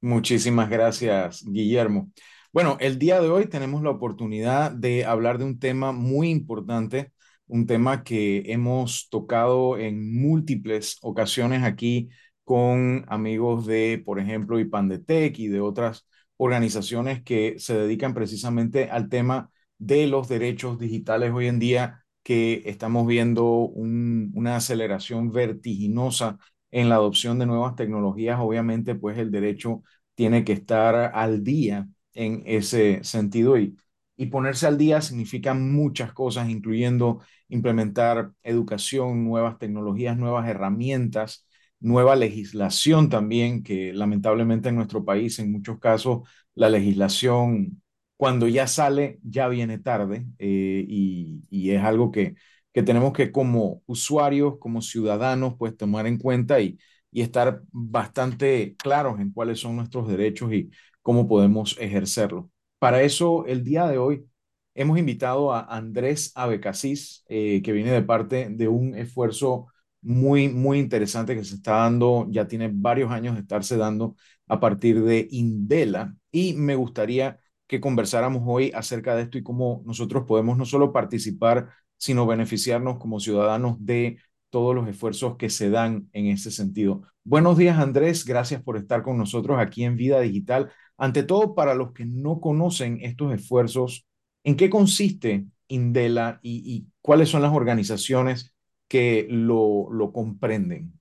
Muchísimas gracias, Guillermo. Bueno, el día de hoy tenemos la oportunidad de hablar de un tema muy importante, un tema que hemos tocado en múltiples ocasiones aquí con amigos de, por ejemplo, Ipandetec y de otras organizaciones que se dedican precisamente al tema de los derechos digitales hoy en día, que estamos viendo un- una aceleración vertiginosa en la adopción de nuevas tecnologías. Obviamente, pues el derecho tiene que estar al día en ese sentido y, y ponerse al día significa muchas cosas, incluyendo implementar educación, nuevas tecnologías, nuevas herramientas, nueva legislación también, que lamentablemente en nuestro país en muchos casos la legislación cuando ya sale ya viene tarde eh, y, y es algo que, que tenemos que como usuarios, como ciudadanos, pues tomar en cuenta y, y estar bastante claros en cuáles son nuestros derechos y cómo podemos ejercerlo. Para eso, el día de hoy hemos invitado a Andrés Abecasís, eh, que viene de parte de un esfuerzo muy, muy interesante que se está dando, ya tiene varios años de estarse dando a partir de Indela. Y me gustaría que conversáramos hoy acerca de esto y cómo nosotros podemos no solo participar, sino beneficiarnos como ciudadanos de todos los esfuerzos que se dan en ese sentido. Buenos días, Andrés. Gracias por estar con nosotros aquí en Vida Digital. Ante todo, para los que no conocen estos esfuerzos, ¿en qué consiste Indela y, y cuáles son las organizaciones que lo, lo comprenden?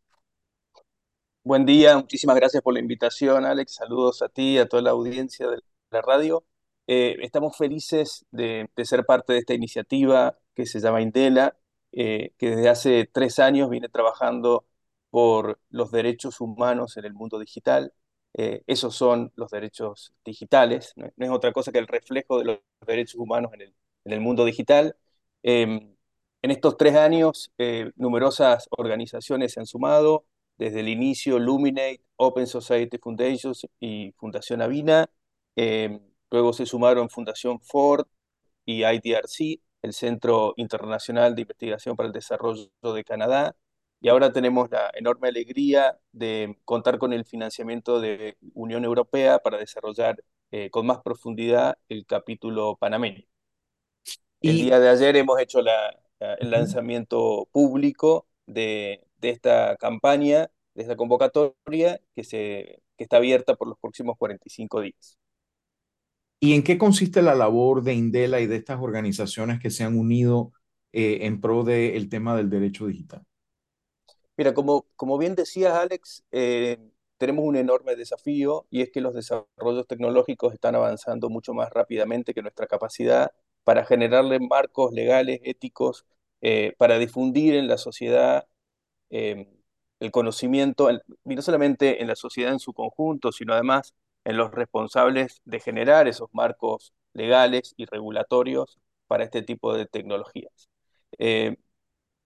Buen día, muchísimas gracias por la invitación, Alex. Saludos a ti, a toda la audiencia de la radio. Eh, estamos felices de, ser parte de esta iniciativa que se llama Indela, eh, que desde hace tres años viene trabajando por los derechos humanos en el mundo digital. Eh, esos son los derechos digitales, no, es otra cosa que el reflejo de los derechos humanos en el, mundo digital. Em, en estos tres años, eh, numerosas organizaciones se han sumado desde el inicio Luminate, Open Society Foundations y Fundación Avina. Eh, luego se sumaron Fundación Ford y IDRC, el Centro Internacional de Investigación para el Desarrollo de Canadá. Y ahora tenemos la enorme alegría de contar con el financiamiento de Unión Europea para desarrollar eh, con más profundidad el capítulo panameño. El Y día de ayer hemos hecho la, la, el lanzamiento público de, de, esta campaña, de esta convocatoria que, se, que está abierta por los próximos 45 días. ¿Y en qué consiste la labor de Indela y de estas organizaciones que se han unido eh, en pro del de tema del derecho digital? Mira, como, como bien decías, Alex, eh, tenemos un enorme desafío y es que los desarrollos tecnológicos están avanzando mucho más rápidamente que nuestra capacidad para generarle marcos legales, éticos, eh, para difundir en la sociedad el conocimiento, y no solamente en la sociedad en su conjunto, sino además en los responsables de generar esos marcos legales y regulatorios para este tipo de tecnologías. Eh,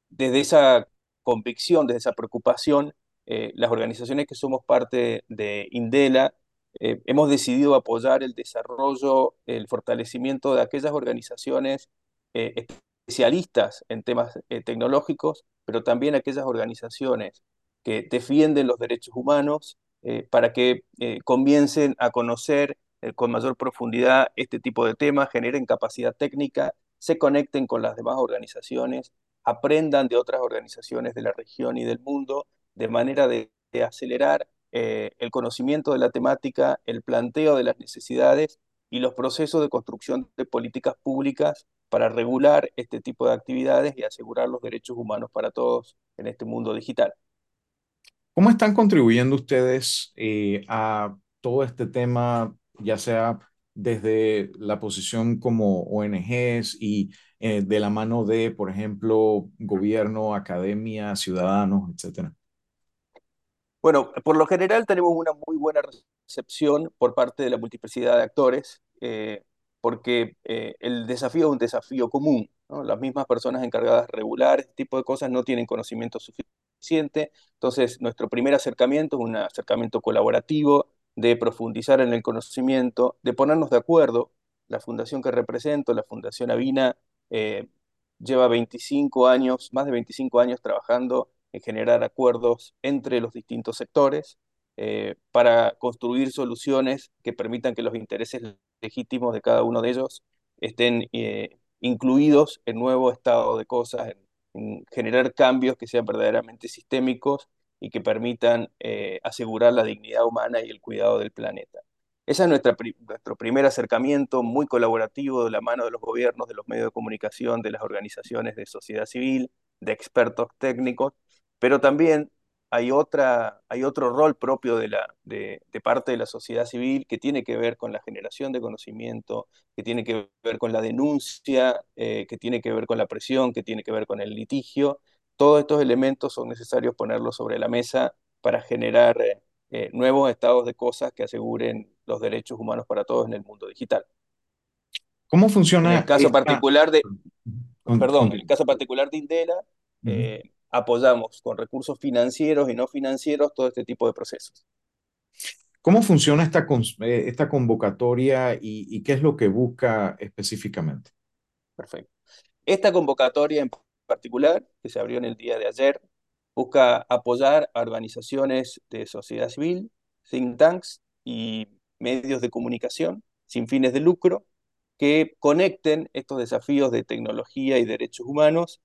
desde esa convicción, desde esa preocupación, eh, las organizaciones que somos parte de Indela eh, hemos decidido apoyar el desarrollo, el fortalecimiento de aquellas organizaciones especialistas en temas tecnológicos, pero también aquellas organizaciones que defienden los derechos humanos eh, para que eh, comiencen a conocer con mayor profundidad este tipo de temas, generen capacidad técnica, se conecten con las demás organizaciones, aprendan de otras organizaciones de la región y del mundo, de manera de, acelerar eh, el conocimiento de la temática, el planteo de las necesidades y los procesos de construcción de políticas públicas para regular este tipo de actividades y asegurar los derechos humanos para todos en este mundo digital. ¿Cómo están contribuyendo ustedes eh, a todo este tema, ya sea desde la posición como ONGs y eh, de la mano de, por ejemplo, gobierno, academia, ciudadanos, etcétera? Bueno, por lo general tenemos una muy buena recepción por parte de la multiplicidad de actores, eh, porque el desafío es un desafío común. Las mismas personas encargadas de regular este tipo de cosas no tienen conocimiento suficiente. Entonces, nuestro primer acercamiento es un acercamiento colaborativo, de profundizar en el conocimiento, de ponernos de acuerdo. La fundación que represento, la Fundación Avina, eh, lleva 25 años, más de 25 años trabajando en generar acuerdos entre los distintos sectores. eh, para construir soluciones que permitan que los intereses legítimos de cada uno de ellos estén eh, incluidos en nuevo estado de cosas, generar cambios que sean verdaderamente sistémicos y que permitan eh, asegurar la dignidad humana y el cuidado del planeta. Ese es nuestra, nuestro primer acercamiento muy colaborativo de la mano de los gobiernos, de los medios de comunicación, de las organizaciones de sociedad civil, de expertos técnicos, pero también hay, otra, hay otro rol propio de, la, de, parte de la sociedad civil que tiene que ver con la generación de conocimiento, que tiene que ver con la denuncia, eh, que tiene que ver con la presión, que tiene que ver con el litigio. Todos estos elementos son necesarios ponerlos sobre la mesa para generar eh, eh, nuevos estados de cosas que aseguren los derechos humanos para todos en el mundo digital. ¿Cómo funciona? En el caso particular de, perdón, en el caso particular de Indela, apoyamos con recursos financieros y no financieros todo este tipo de procesos. ¿Cómo funciona esta, eh, esta convocatoria y, qué es lo que busca específicamente? Perfecto. Esta convocatoria en particular, que se abrió en el día de ayer, busca apoyar a organizaciones de sociedad civil, think tanks y medios de comunicación sin fines de lucro que conecten estos desafíos de tecnología y derechos humanos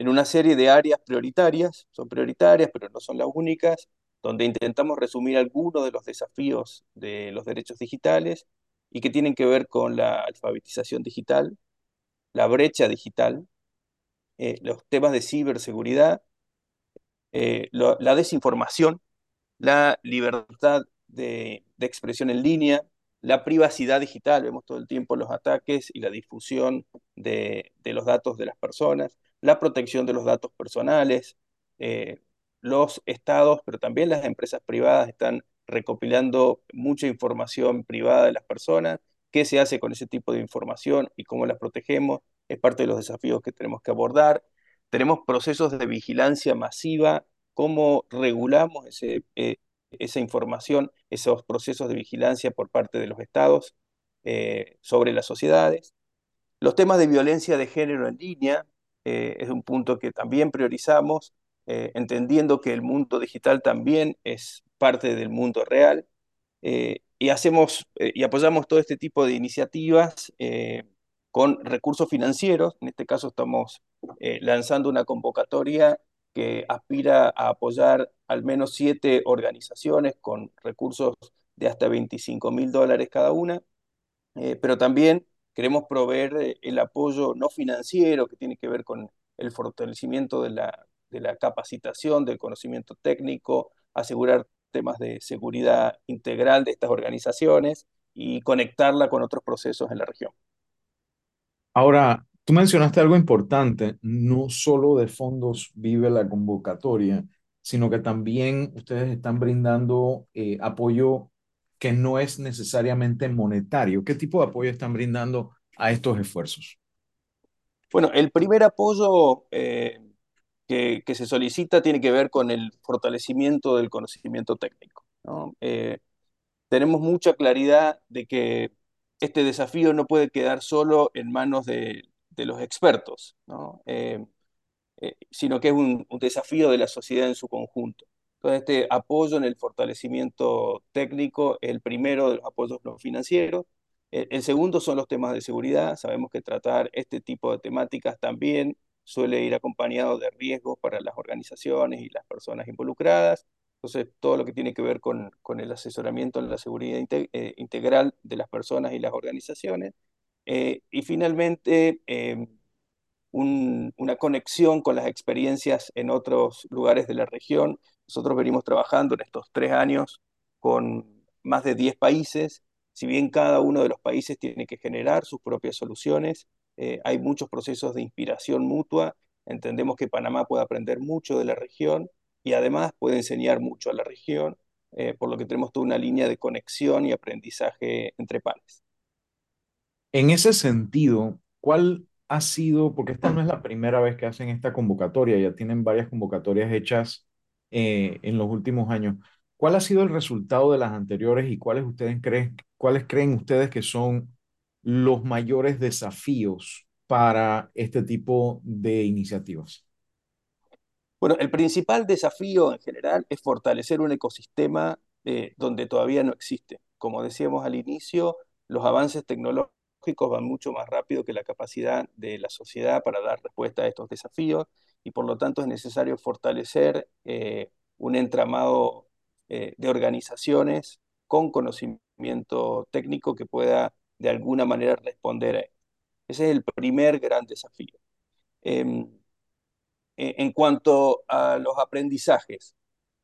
en una serie de áreas prioritarias, son prioritarias, pero no son las únicas, donde intentamos resumir algunos de los desafíos de los derechos digitales y que tienen que ver con la alfabetización digital, la brecha digital, eh, los temas de ciberseguridad, eh, la desinformación, la libertad de, expresión en línea, la privacidad digital, vemos todo el tiempo los ataques y la difusión de los datos de las personas, la protección de los datos personales. Eh, los estados, pero también las empresas privadas están recopilando mucha información privada de las personas. ¿Qué se hace con ese tipo de información y cómo las protegemos? Es parte de los desafíos que tenemos que abordar. Tenemos procesos de vigilancia masiva, cómo regulamos eh, esa información, esos procesos de vigilancia por parte de los estados eh, sobre las sociedades. Los temas de violencia de género en línea, eh, es un punto que también priorizamos, eh, entendiendo que el mundo digital también es parte del mundo real. Eh, y hacemos y apoyamos todo este tipo de iniciativas con recursos financieros. En este caso estamos lanzando una convocatoria que aspira a apoyar al menos siete organizaciones con recursos de hasta 25 mil dólares cada una, pero también Queremos proveer eh, el apoyo no financiero que tiene que ver con el fortalecimiento de la, de la capacitación, del conocimiento técnico, asegurar temas de seguridad integral de estas organizaciones y conectarla con otros procesos en la región. Ahora, tú mencionaste algo importante, no solo de fondos vive la convocatoria, sino que también ustedes están brindando eh, apoyo que no es necesariamente monetario. ¿Qué tipo de apoyo están brindando a estos esfuerzos? Bueno, el primer apoyo eh, que, se solicita tiene que ver con el fortalecimiento del conocimiento técnico. Eh, tenemos mucha claridad de que este desafío no puede quedar solo en manos de, los expertos, eh, sino que es un desafío de la sociedad en su conjunto. Entonces, este apoyo en el fortalecimiento técnico el primero de los apoyos no financieros. El, segundo son los temas de seguridad. Sabemos que tratar este tipo de temáticas también suele ir acompañado de riesgos para las organizaciones y las personas involucradas. Entonces, todo lo que tiene que ver con, el asesoramiento en la seguridad eh, integral de las personas y las organizaciones. Eh, y finalmente, em, una conexión con las experiencias en otros lugares de la región. Nosotros venimos trabajando en estos tres años con más de 10 países. Si bien cada uno de los países tiene que generar sus propias soluciones, eh, hay muchos procesos de inspiración mutua. Entendemos que Panamá puede aprender mucho de la región y además puede enseñar mucho a la región, eh, por lo que tenemos toda una línea de conexión y aprendizaje entre pares. En ese sentido, ¿cuál ha sido, porque esta no es la primera vez que hacen esta convocatoria, ya tienen varias convocatorias hechas eh, en los últimos años. ¿Cuál ha sido el resultado de las anteriores y cuáles, ustedes creen, cuáles creen ustedes que son los mayores desafíos para este tipo de iniciativas? Bueno, el principal desafío en general es fortalecer un ecosistema eh, donde todavía no existe. Como decíamos al inicio, los avances tecnológicos van mucho más rápido que la capacidad de la sociedad para dar respuesta a estos desafíos y por lo tanto es necesario fortalecer eh, un entramado eh, de organizaciones con conocimiento técnico que pueda de alguna manera responder a esto. Ese es el primer gran desafío. Em, en cuanto a los aprendizajes,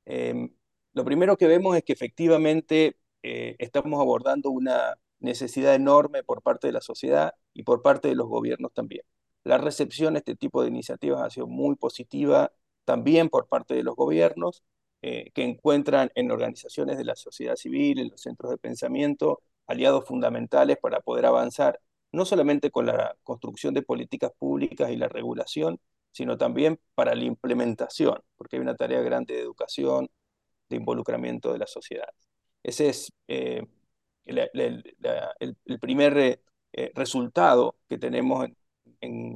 em, lo primero que vemos es que efectivamente eh, estamos abordando una necesidad enorme por parte de la sociedad y por parte de los gobiernos también. La recepción a este tipo de iniciativas ha sido muy positiva también por parte de los gobiernos, eh, que encuentran en organizaciones de la sociedad civil, en los centros de pensamiento, aliados fundamentales para poder avanzar, no solamente con la construcción de políticas públicas y la regulación, sino también para la implementación, porque hay una tarea grande de educación, de involucramiento de la sociedad. Ese es eh, el, primer eh, eh, resultado que tenemos en,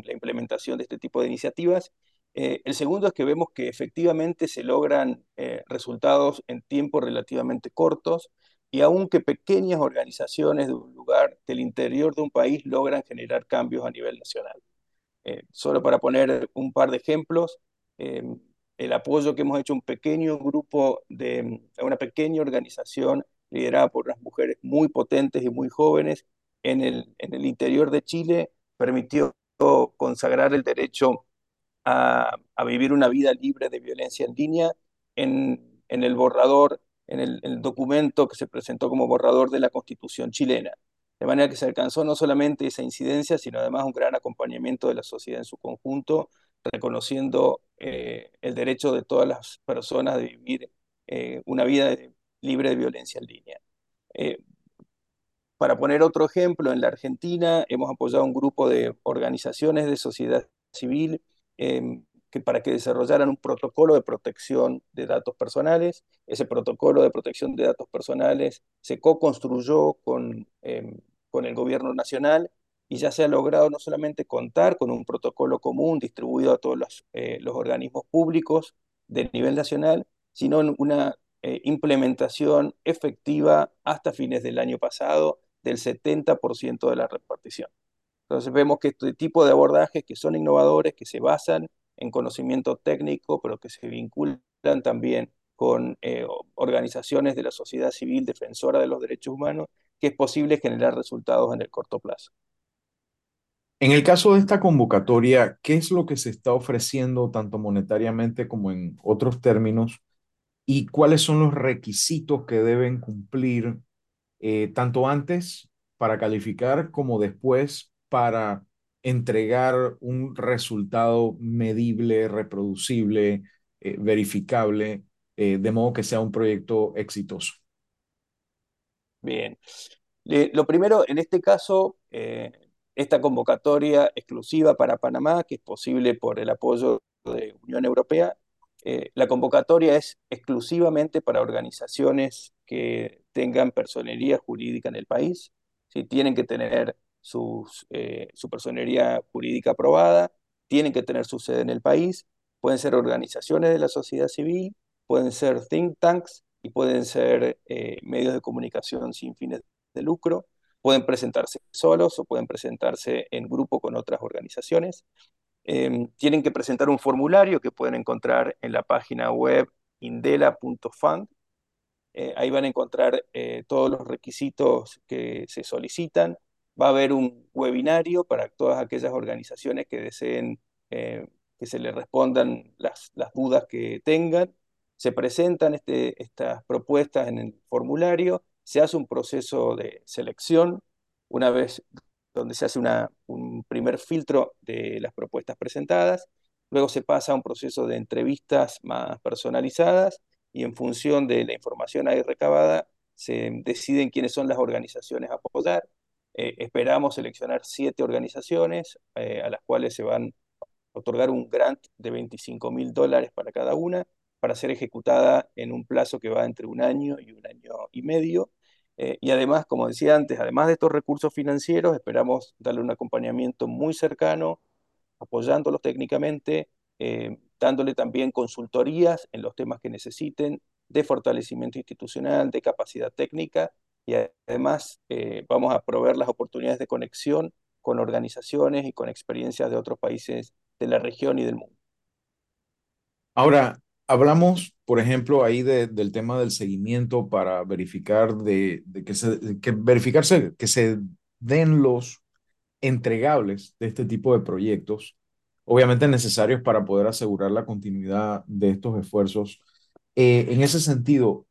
la implementación de este tipo de iniciativas. el segundo es que vemos que efectivamente se logran resultados en tiempos relativamente cortos y aunque pequeñas organizaciones de un lugar del interior de un país logran generar cambios a nivel nacional. solo para poner un par de ejemplos, el apoyo que hemos hecho a un pequeño grupo, de una pequeña organización liderada por unas mujeres muy potentes y muy jóvenes en el, en el interior de Chile, permitió consagrar el derecho a, vivir una vida libre de violencia en línea en, el borrador, en el, el, documento que se presentó como borrador de la Constitución chilena. De manera que se alcanzó no solamente esa incidencia, sino además un gran acompañamiento de la sociedad en su conjunto reconociendo eh, el derecho de todas las personas de vivir eh, una vida libre de violencia en línea. Eh, para poner otro ejemplo, en la Argentina hemos apoyado un grupo de organizaciones de sociedad civil em, que para que desarrollaran un protocolo de protección de datos personales. Ese protocolo de protección de datos personales se co-construyó con, em, con el gobierno nacional y ya se ha logrado no solamente contar con un protocolo común distribuido a todos los, eh, los organismos públicos del nivel nacional, sino una eh, implementación efectiva hasta fines del año pasado del 70% de la repartición. Entonces vemos que este tipo de abordajes que son innovadores, que se basan en conocimiento técnico, pero que se vinculan también con eh, organizaciones de la sociedad civil defensora de los derechos humanos, que es posible generar resultados en el corto plazo. En el caso de esta convocatoria, ¿qué es lo que se está ofreciendo tanto monetariamente como en otros términos? ¿Y cuáles son los requisitos que deben cumplir eh, tanto antes para calificar como después para entregar un resultado medible, reproducible, eh, verificable, eh, de modo que sea un proyecto exitoso? Bien. lo primero, en este caso, esta convocatoria exclusiva para Panamá, que es posible por el apoyo de Unión Europea. Eh, la convocatoria es exclusivamente para organizaciones que tengan personería jurídica en el país. si Tienen que tener sus, eh, su personería jurídica aprobada, tienen que tener su sede en el país, pueden ser organizaciones de la sociedad civil, pueden ser think tanks y pueden ser eh, medios de comunicación sin fines de lucro. Pueden presentarse solos o pueden presentarse en grupo con otras organizaciones. Em, tienen que presentar un formulario que pueden encontrar en la página web indela.fund. Eh, ahí van a encontrar eh, todos los requisitos que se solicitan. Va a haber un webinario para todas aquellas organizaciones que deseen eh, que se les respondan las, dudas que tengan. Se presentan este, estas propuestas en el formulario se hace un proceso de selección, una vez donde se hace un primer filtro de las propuestas presentadas, luego se pasa a un proceso de entrevistas más personalizadas y en función de la información ahí recabada se deciden quiénes son las organizaciones a apoyar. Eh, esperamos seleccionar siete organizaciones eh, a las cuales se van a otorgar un grant de 25 mil dólares para cada una para ser ejecutada en un plazo que va entre un año y un año y medio eh, y además, como decía antes, además de estos recursos financieros, esperamos darle un acompañamiento muy cercano, apoyándolos técnicamente, eh, dándole también consultorías en los temas que necesiten, de fortalecimiento institucional, de capacidad técnica y además eh, vamos a proveer las oportunidades de conexión con organizaciones y con experiencias de otros países de la región y del mundo. Ahora, hablamos, por ejemplo, ahí del tema del seguimiento para verificar de, que se, que verificarse que se den los entregables de este tipo de proyectos, obviamente necesarios para poder asegurar la continuidad de estos esfuerzos. Eh, en ese sentido,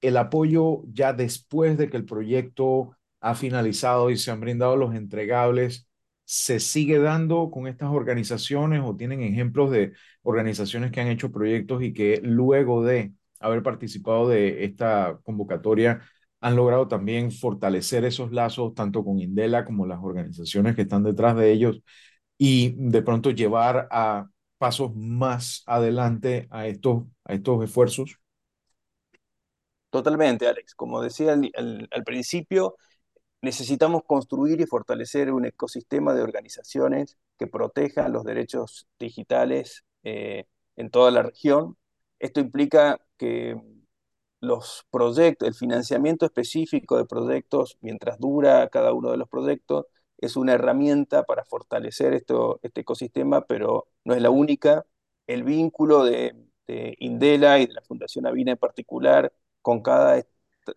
el apoyo ya después de que el proyecto ha finalizado y se han brindado los entregables, ¿se sigue dando con estas organizaciones o tienen ejemplos de organizaciones que han hecho proyectos y que luego de haber participado de esta convocatoria han logrado también fortalecer esos lazos tanto con Indela como las organizaciones que están detrás de ellos y de pronto llevar a pasos más adelante a estos, a estos esfuerzos? Totalmente, Alex. Como decía al, principio, necesitamos construir y fortalecer un ecosistema de organizaciones que protejan los derechos digitales eh, en toda la región. Esto implica que los proyectos, el financiamiento específico de proyectos, mientras dura cada uno de los proyectos, es una herramienta para fortalecer esto, este ecosistema, pero no es la única. El vínculo de, de Indela y de la Fundación Avina en particular con cada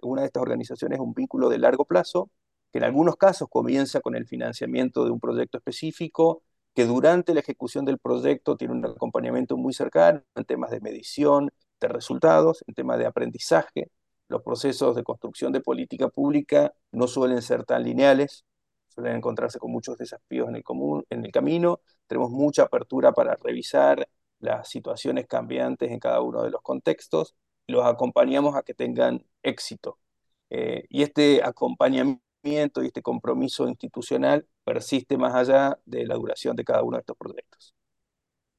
una de estas organizaciones un vínculo de largo plazo, que en algunos casos comienza con el financiamiento de un proyecto específico, que durante la ejecución del proyecto tiene un acompañamiento muy cercano en temas de medición de resultados, en temas de aprendizaje. Los procesos de construcción de política pública no suelen ser tan lineales, suelen encontrarse con muchos desafíos en el, común, en el camino. Tenemos mucha apertura para revisar las situaciones cambiantes en cada uno de los contextos los acompañamos a que tengan éxito. Eh, y este acompañamiento y este compromiso institucional persiste más allá de la duración de cada uno de estos proyectos.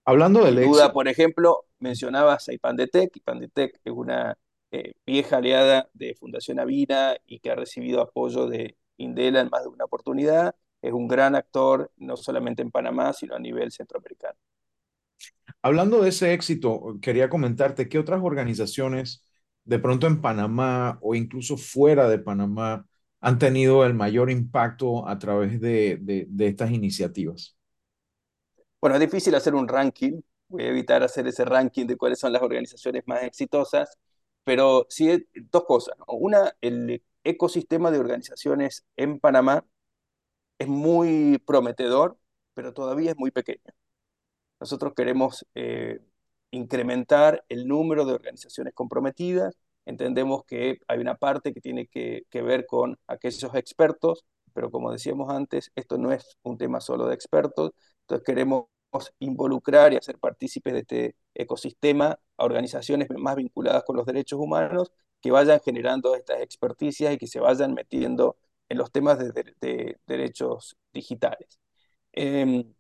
Hablando de duda, por ejemplo, mencionabas a IPANDETEC. IPANDETEC es una eh, vieja aliada de Fundación Avina y que ha recibido apoyo de Indela en más de una oportunidad. Es un gran actor, no solamente en Panamá, sino a nivel centroamericano. Hablando de ese éxito, quería comentarte qué otras organizaciones de pronto en Panamá o incluso fuera de Panamá han tenido el mayor impacto a través de, de, estas iniciativas. Bueno, es difícil hacer un ranking, voy a evitar hacer ese ranking de cuáles son las organizaciones más exitosas, pero sí dos cosas. Una, el ecosistema de organizaciones en Panamá es muy prometedor, pero todavía es muy pequeño. Nosotros queremos eh, incrementar el número de organizaciones comprometidas. Entendemos que hay una parte que tiene que, ver con aquellos expertos, pero como decíamos antes, esto no es un tema solo de expertos. Entonces queremos involucrar y hacer partícipes de este ecosistema a organizaciones más vinculadas con los derechos humanos que vayan generando estas experticias y que se vayan metiendo en los temas de, derechos digitales. Em,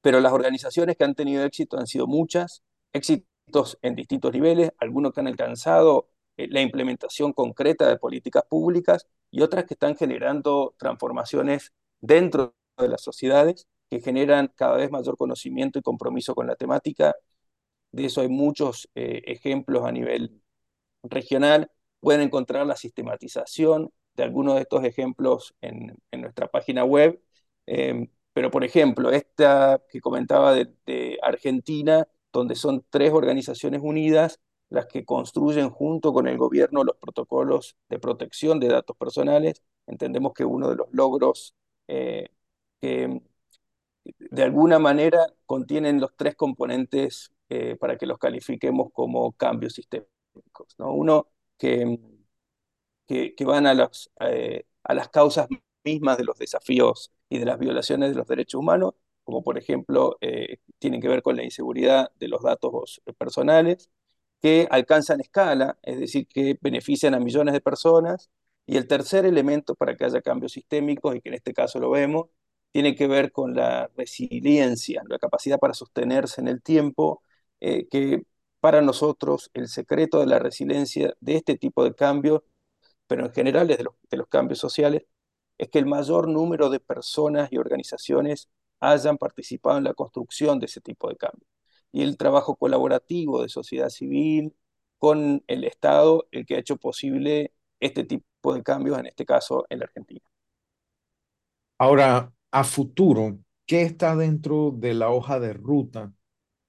pero las organizaciones que han tenido éxito han sido muchas, éxitos en distintos niveles, algunos que han alcanzado la implementación concreta de políticas públicas y otras que están generando transformaciones dentro de las sociedades que generan cada vez mayor conocimiento y compromiso con la temática. De eso hay muchos eh, ejemplos a nivel regional. Pueden encontrar la sistematización de algunos de estos ejemplos en, nuestra página web. Em, pero, por ejemplo, esta que comentaba de, Argentina, donde son tres organizaciones unidas las que construyen junto con el gobierno los protocolos de protección de datos personales, entendemos que uno de los logros eh, que de alguna manera contienen los tres componentes eh, para que los califiquemos como cambios sistémicos. ¿no? Uno, que, que, van a, los, eh, a las causas mismas de los desafíos y de las violaciones de los derechos humanos, como por ejemplo tienen que ver con la inseguridad de los datos personales, que alcanzan escala, es decir, que benefician a millones de personas. Y el tercer elemento para que haya cambios sistémicos, y que en este caso lo vemos, tiene que ver con la resiliencia, la capacidad para sostenerse en el tiempo, eh, que para nosotros el secreto de la resiliencia de este tipo de cambios, pero en general desde de los cambios sociales, es que el mayor número de personas y organizaciones hayan participado en la construcción de ese tipo de cambio. Y el trabajo colaborativo de sociedad civil, con el Estado el que ha hecho posible este tipo de cambios, en este caso en la Argentina. Ahora, a futuro, ¿qué está dentro de la hoja de ruta,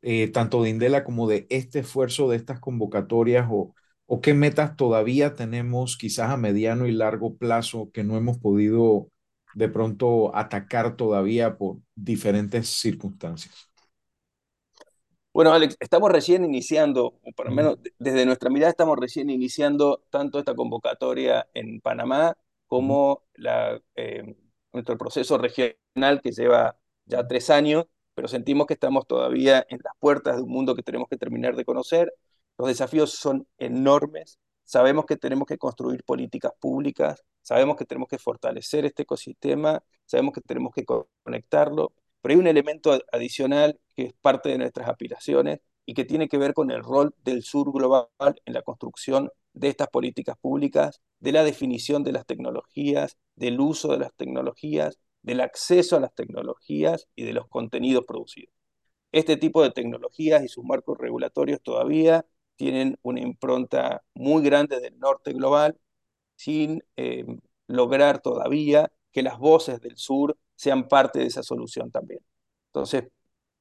eh, tanto de Indela como de este esfuerzo de estas convocatorias o, o qué metas todavía tenemos quizás a mediano y largo plazo que no hemos podido de pronto atacar todavía por diferentes circunstancias? Bueno, Alex, estamos recién iniciando, o por lo menos desde nuestra mirada estamos recién iniciando tanto esta convocatoria en Panamá como la, eh, nuestro proceso regional que lleva ya tres años, pero sentimos que estamos todavía en las puertas de un mundo que tenemos que terminar de conocer. Los desafíos son enormes, sabemos que tenemos que construir políticas públicas, sabemos que tenemos que fortalecer este ecosistema, sabemos que tenemos que conectarlo, pero hay un elemento adicional que es parte de nuestras aspiraciones y que tiene que ver con el rol del sur global en la construcción de estas políticas públicas, de la definición de las tecnologías, del uso de las tecnologías, del acceso a las tecnologías y de los contenidos producidos. Este tipo de tecnologías y sus marcos regulatorios todavía tienen una impronta muy grande del norte global, sin eh, lograr todavía que las voces del sur sean parte de esa solución también. Entonces,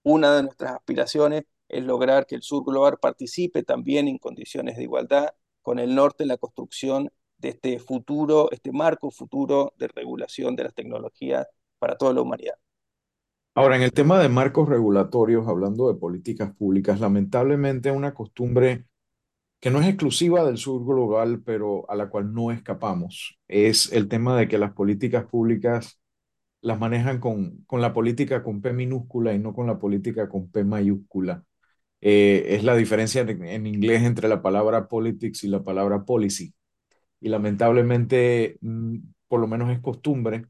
una de nuestras aspiraciones es lograr que el sur global participe también en condiciones de igualdad con el norte en la construcción de este futuro, este marco futuro de regulación de las tecnologías para toda la humanidad. Ahora, en el tema de marcos regulatorios, hablando de políticas públicas, lamentablemente una costumbre que no es exclusiva del sur global, pero a la cual no escapamos, es el tema de que las políticas públicas las manejan con, con la política con P minúscula y no con la política con P mayúscula. Eh, es la diferencia en, inglés entre la palabra politics y la palabra policy. Y lamentablemente, mm, por lo menos es costumbre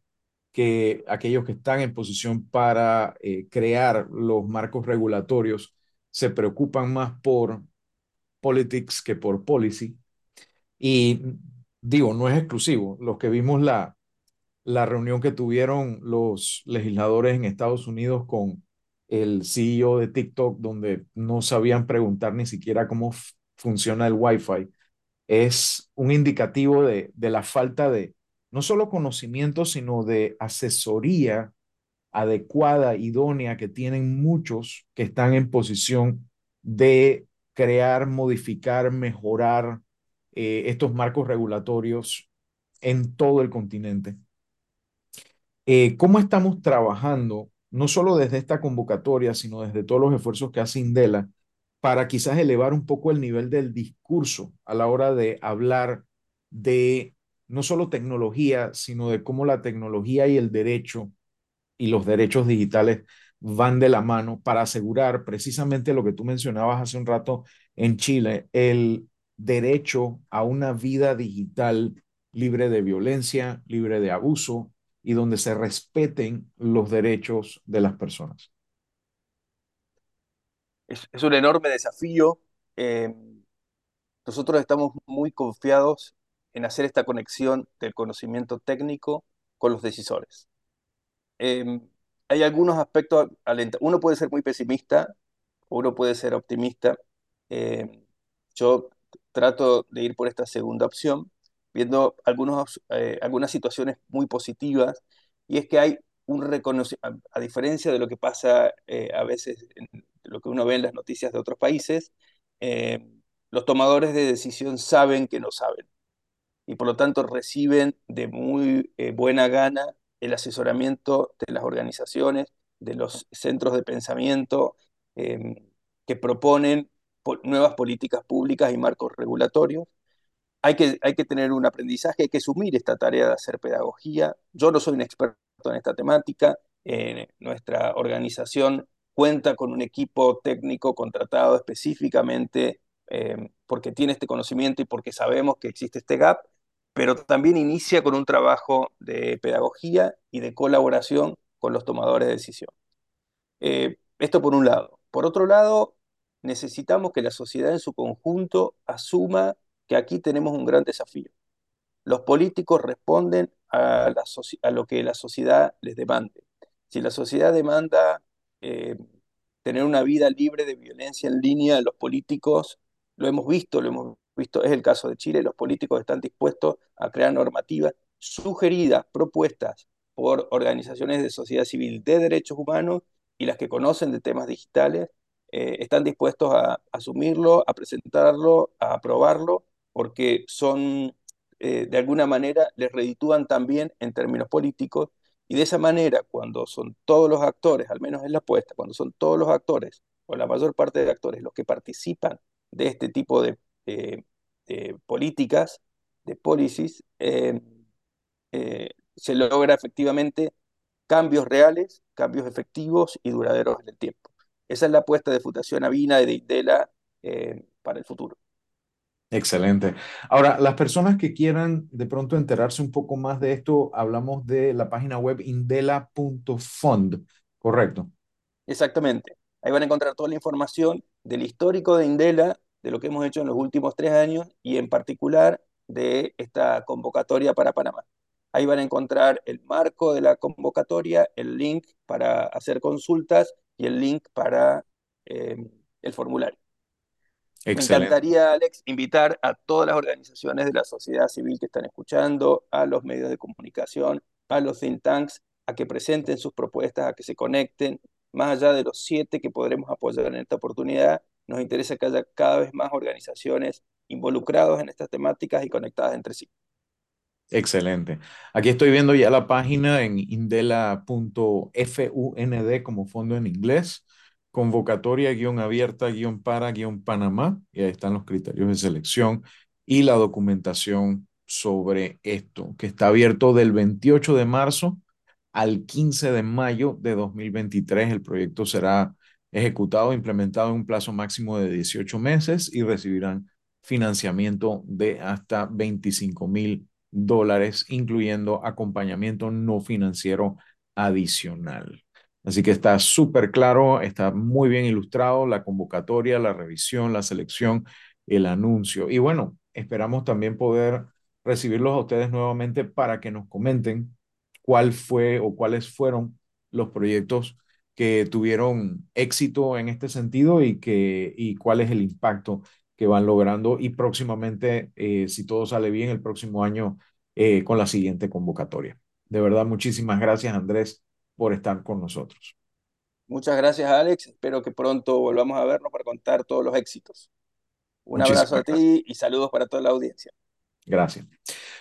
que aquellos que están en posición para eh, crear los marcos regulatorios se preocupan más por politics que por policy. Y digo, no es exclusivo. Los que vimos la, la reunión que tuvieron los legisladores en Estados Unidos con el CEO de TikTok, donde no sabían preguntar ni siquiera cómo funciona el Wi-Fi, es un indicativo de, de la falta de no solo conocimiento, sino de asesoría adecuada, idónea, que tienen muchos que están en posición de crear, modificar, mejorar eh, estos marcos regulatorios en todo el continente. Eh, cómo estamos trabajando, no solo desde esta convocatoria, sino desde todos los esfuerzos que hace Indela, para quizás elevar un poco el nivel del discurso a la hora de hablar de no solo tecnología, sino de cómo la tecnología y el derecho y los derechos digitales van de la mano para asegurar precisamente lo que tú mencionabas hace un rato en Chile, el derecho a una vida digital libre de violencia, libre de abuso, y donde se respeten los derechos de las personas. Es, un enorme desafío. Eh, nosotros estamos muy confiados en hacer esta conexión del conocimiento técnico con los decisores. Eh, hay algunos aspectos, uno puede ser muy pesimista, uno puede ser optimista. Eh, yo trato de ir por esta segunda opción viendo algunos, eh, algunas situaciones muy positivas, y es que hay un reconocimiento, a, diferencia de lo que pasa eh, a veces, en lo que uno ve en las noticias de otros países, eh, los tomadores de decisión saben que no saben, y por lo tanto reciben de muy buena gana el asesoramiento de las organizaciones, de los centros de pensamiento que proponen nuevas políticas públicas y marcos regulatorios hay que, tener un aprendizaje, hay que asumir esta tarea de hacer pedagogía. Yo no soy un experto en esta temática. Nuestra organización cuenta con un equipo técnico contratado específicamente eh, porque tiene este conocimiento y porque sabemos que existe este gap, pero también inicia con un trabajo de pedagogía y de colaboración con los tomadores de decisión. Eh, esto por un lado. Por otro lado, necesitamos que la sociedad en su conjunto asuma que aquí tenemos un gran desafío. Los políticos responden a, lo que la sociedad les demande. Si la sociedad demanda eh, tener una vida libre de violencia en línea, los políticos lo hemos visto, lo hemos visto, es el caso de Chile, los políticos están dispuestos a crear normativas sugeridas, propuestas por organizaciones de sociedad civil de derechos humanos y las que conocen de temas digitales, eh, están dispuestos a, asumirlo, a presentarlo, a aprobarlo, porque son, eh, de alguna manera, les reditúan también en términos políticos, y de esa manera, cuando son todos los actores, al menos en la apuesta, cuando son todos los actores, o la mayor parte de actores, los que participan de este tipo de, políticas, de policies, eh, se logra efectivamente cambios reales, cambios efectivos y duraderos en el tiempo. Esa es la apuesta de Fundación Avina y de Indela eh, para el futuro. Excelente. Ahora, las personas que quieran de pronto enterarse un poco más de esto, hablamos de la página web indela.fund, ¿correcto? Exactamente. Ahí van a encontrar toda la información del histórico de Indela, de lo que hemos hecho en los últimos tres años y en particular de esta convocatoria para Panamá. Ahí van a encontrar el marco de la convocatoria, el link para hacer consultas y el link para eh, el formulario. Me encantaría, Alex, invitar a todas las organizaciones de la sociedad civil que están escuchando, a los medios de comunicación, a los think tanks, a que presenten sus propuestas, a que se conecten. Más allá de los siete que podremos apoyar en esta oportunidad, nos interesa que haya cada vez más organizaciones involucradas en estas temáticas y conectadas entre sí. Excelente. Aquí estoy viendo ya la página en indela.fund como fondo en inglés, convocatoria guion abierta guion para guion Panamá, y ahí están los criterios de selección y la documentación sobre esto, que está abierto del 28 de marzo al 15 de mayo de 2023. El proyecto será ejecutado e implementado en un plazo máximo de 18 meses y recibirán financiamiento de hasta 25 mil dólares, incluyendo acompañamiento no financiero adicional. Así que está súper claro, está muy bien ilustrado la convocatoria, la revisión, la selección, el anuncio. Y bueno, esperamos también poder recibirlos a ustedes nuevamente para que nos comenten cuál fue o cuáles fueron los proyectos que tuvieron éxito en este sentido y, que, y cuál es el impacto que van logrando y próximamente, eh, si todo sale bien, el próximo año eh, con la siguiente convocatoria. De verdad, muchísimas gracias, Andrés, por estar con nosotros. Muchas gracias, Alex. Espero que pronto volvamos a vernos para contar todos los éxitos. Un abrazo a ti y saludos para toda la audiencia. Gracias.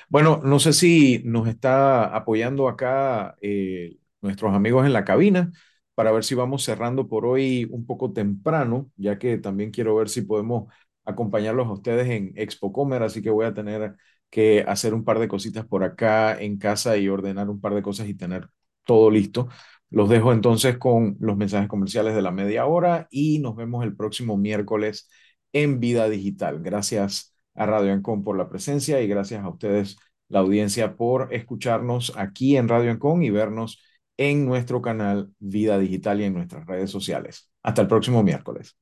Bueno, no sé si nos está apoyando acá eh, nuestros amigos en la cabina para ver si vamos cerrando por hoy un poco temprano, ya que también quiero ver si podemos acompañarlos a ustedes en Expo Comer, así que voy a tener que hacer un par de cositas por acá en casa y ordenar un par de cosas y tener todo listo. Los dejo entonces con los mensajes comerciales de la media hora y nos vemos el próximo miércoles en Vida Digital. Gracias a Radio Encon por la presencia y gracias a ustedes, la audiencia, por escucharnos aquí en Radio Encon y vernos en nuestro canal Vida Digital y en nuestras redes sociales. Hasta el próximo miércoles.